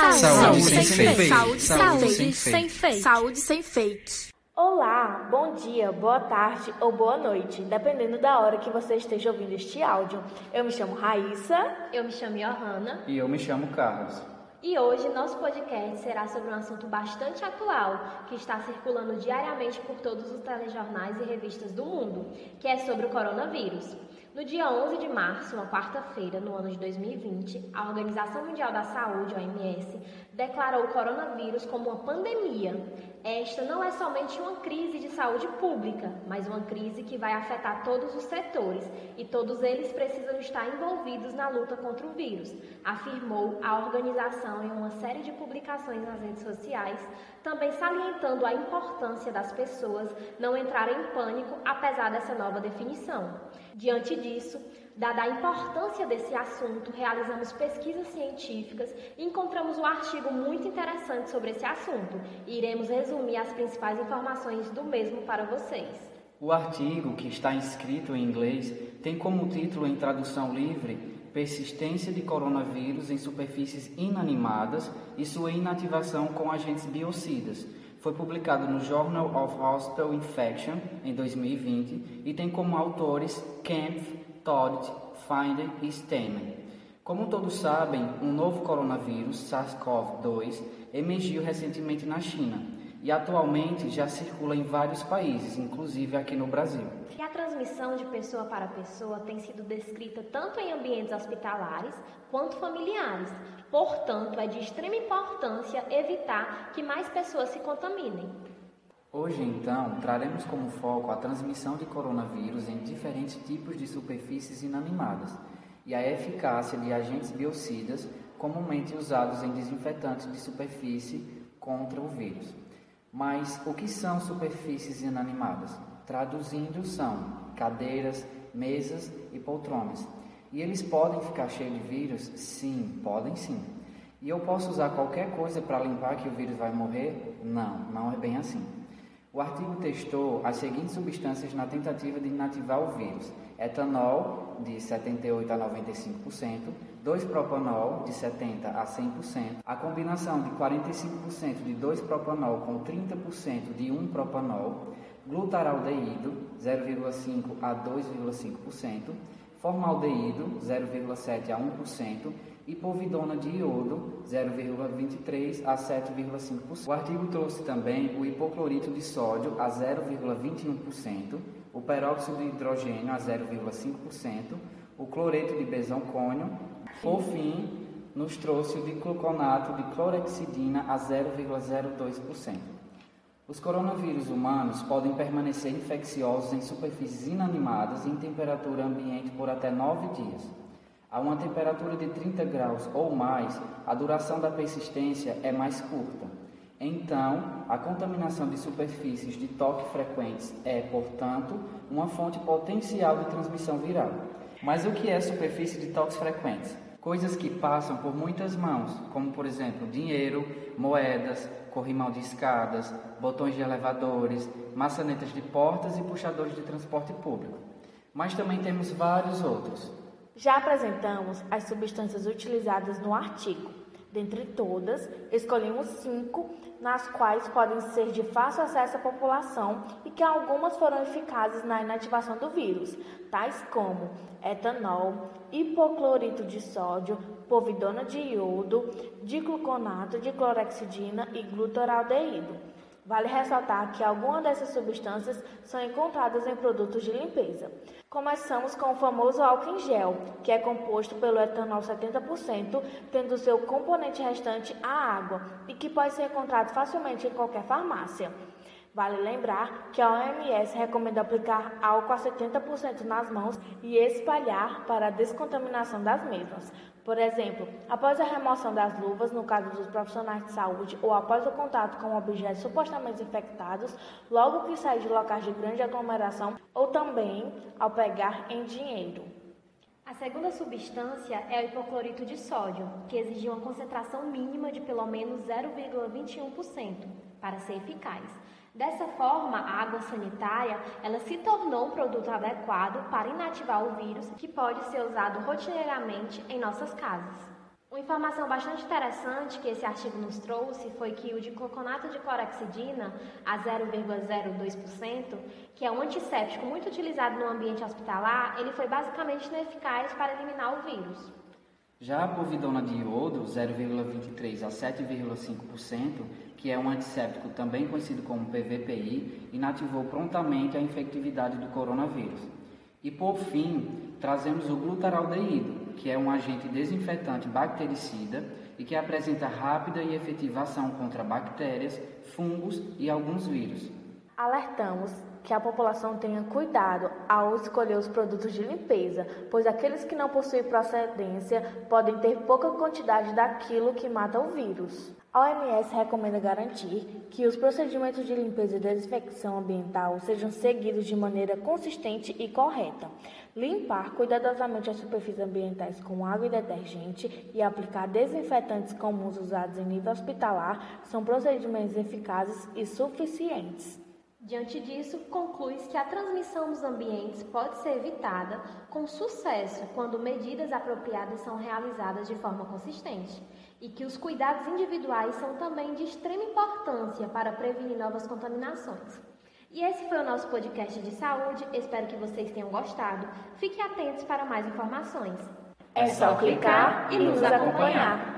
Saúde, Saúde sem sem fake. fake. Saúde Saúde sem fake. Saúde sem fake. Olá, bom dia, boa tarde ou boa noite, dependendo da hora que você esteja ouvindo este áudio. Eu me chamo Raíssa. Eu me chamo Johanna E eu me chamo Carlos. e hoje nosso podcast será sobre um assunto bastante atual que está circulando diariamente por todos os telejornais e revistas do mundo, que é sobre o coronavírus. No dia 11 de março, uma quarta-feira, no ano de 2020, a Organização Mundial da Saúde, OMS, declarou o coronavírus como uma pandemia. Esta não é somente uma crise de saúde pública, mas uma crise que vai afetar todos os setores e todos eles precisam estar envolvidos na luta contra o vírus, afirmou a organização em uma série de publicações nas redes sociais, também salientando a importância das pessoas não entrarem em pânico apesar dessa nova definição. Diante disso, dada a importância desse assunto, realizamos pesquisas científicas e encontramos um artigo muito interessante sobre esse assunto e iremos resumir as principais informações do mesmo para vocês. O artigo, que está escrito em inglês, tem como título em tradução livre Persistência de coronavírus em superfícies inanimadas e sua inativação com agentes biocidas. Foi publicado no Journal of Hospital Infection em 2020 e tem como autores Kempf, Todd, Finder e Stemen. Como todos sabem, um novo coronavírus, SARS-CoV-2, emergiu recentemente na China e atualmente já circula em vários países, inclusive aqui no Brasil. E a transmissão de pessoa para pessoa tem sido descrita tanto em ambientes hospitalares quanto familiares. Portanto, é de extrema importância evitar que mais pessoas se contaminem. Hoje, então, traremos como foco a transmissão de coronavírus em diferentes tipos de superfícies inanimadas e a eficácia de agentes biocidas comumente usados em desinfetantes de superfície contra o vírus. Mas o que são superfícies inanimadas? Traduzindo, são cadeiras, mesas e poltronas. E eles podem ficar cheios de vírus? Sim, podem sim. E eu posso usar qualquer coisa para limpar que o vírus vai morrer? Não, não é bem assim. O artigo testou as seguintes substâncias na tentativa de inativar o vírus: etanol, de 78 a 95%, 2-propanol, de 70 a 100%, a combinação de 45% de 2-propanol com 30% de 1-propanol, glutaraldeído, 0,5 a 2,5%, formaldeído, 0,7 a 1%, e povidona de iodo, 0,23 a 7,5%. O artigo trouxe também o hipoclorito de sódio a 0,21%, o peróxido de hidrogênio a 0,5%, o cloreto de bezoncônio. Por fim, nos trouxe o dicloconato de clorexidina a 0,02%. Os coronavírus humanos podem permanecer infecciosos em superfícies inanimadas em temperatura ambiente por até 9 dias. A uma temperatura de 30 graus ou mais, a duração da persistência é mais curta. Então, a contaminação de superfícies de toque frequentes é, portanto, uma fonte potencial de transmissão viral. Mas o que é superfície de toques frequentes? Coisas que passam por muitas mãos, como por exemplo dinheiro, moedas, corrimão de escadas, botões de elevadores, maçanetas de portas e puxadores de transporte público. Mas também temos vários outros. Já apresentamos as substâncias utilizadas no artigo. Dentre todas, escolhemos cinco, nas quais podem ser de fácil acesso à população e que algumas foram eficazes na inativação do vírus, tais como etanol, hipoclorito de sódio, povidona de iodo, dicloconato de clorexidina e glutaraldeído. Vale ressaltar que algumas dessas substâncias são encontradas em produtos de limpeza. Começamos com o famoso álcool em gel, que é composto pelo etanol 70%, tendo seu componente restante a água e que pode ser encontrado facilmente em qualquer farmácia. Vale lembrar que a OMS recomenda aplicar álcool a 70% nas mãos e espalhar para a descontaminação das mesmas. Por exemplo, após a remoção das luvas, no caso dos profissionais de saúde, ou após o contato com objetos supostamente infectados, logo que sair de locais de grande aglomeração, ou também ao pegar em dinheiro. A segunda substância é o hipoclorito de sódio, que exige uma concentração mínima de pelo menos 0,21% para ser eficaz. Dessa forma, a água sanitária ela se tornou um produto adequado para inativar o vírus que pode ser usado rotineiramente em nossas casas. Uma informação bastante interessante que esse artigo nos trouxe foi que o dicloronato de clorexidina, a 0,02%, que é um antisséptico muito utilizado no ambiente hospitalar, ele foi basicamente ineficaz para eliminar o vírus. Já a povidona de iodo, 0,23 a 7,5%, que é um antisséptico também conhecido como PVPI, inativou prontamente a infectividade do coronavírus. E por fim, trazemos o glutaraldeído, que é um agente desinfetante bactericida e que apresenta rápida e efetiva ação contra bactérias, fungos e alguns vírus. Alertamos que a população tenha cuidado ao escolher os produtos de limpeza, pois aqueles que não possuem procedência podem ter pouca quantidade daquilo que mata o vírus. A OMS recomenda garantir que os procedimentos de limpeza e desinfecção ambiental sejam seguidos de maneira consistente e correta. Limpar cuidadosamente as superfícies ambientais com água e detergente e aplicar desinfetantes comuns usados em nível hospitalar são procedimentos eficazes e suficientes. Diante disso, conclui-se que a transmissão dos ambientes pode ser evitada com sucesso quando medidas apropriadas são realizadas de forma consistente e que os cuidados individuais são também de extrema importância para prevenir novas contaminações. E esse foi o nosso podcast de saúde. Espero que vocês tenham gostado. Fiquem atentos para mais informações. É só clicar e nos acompanhar.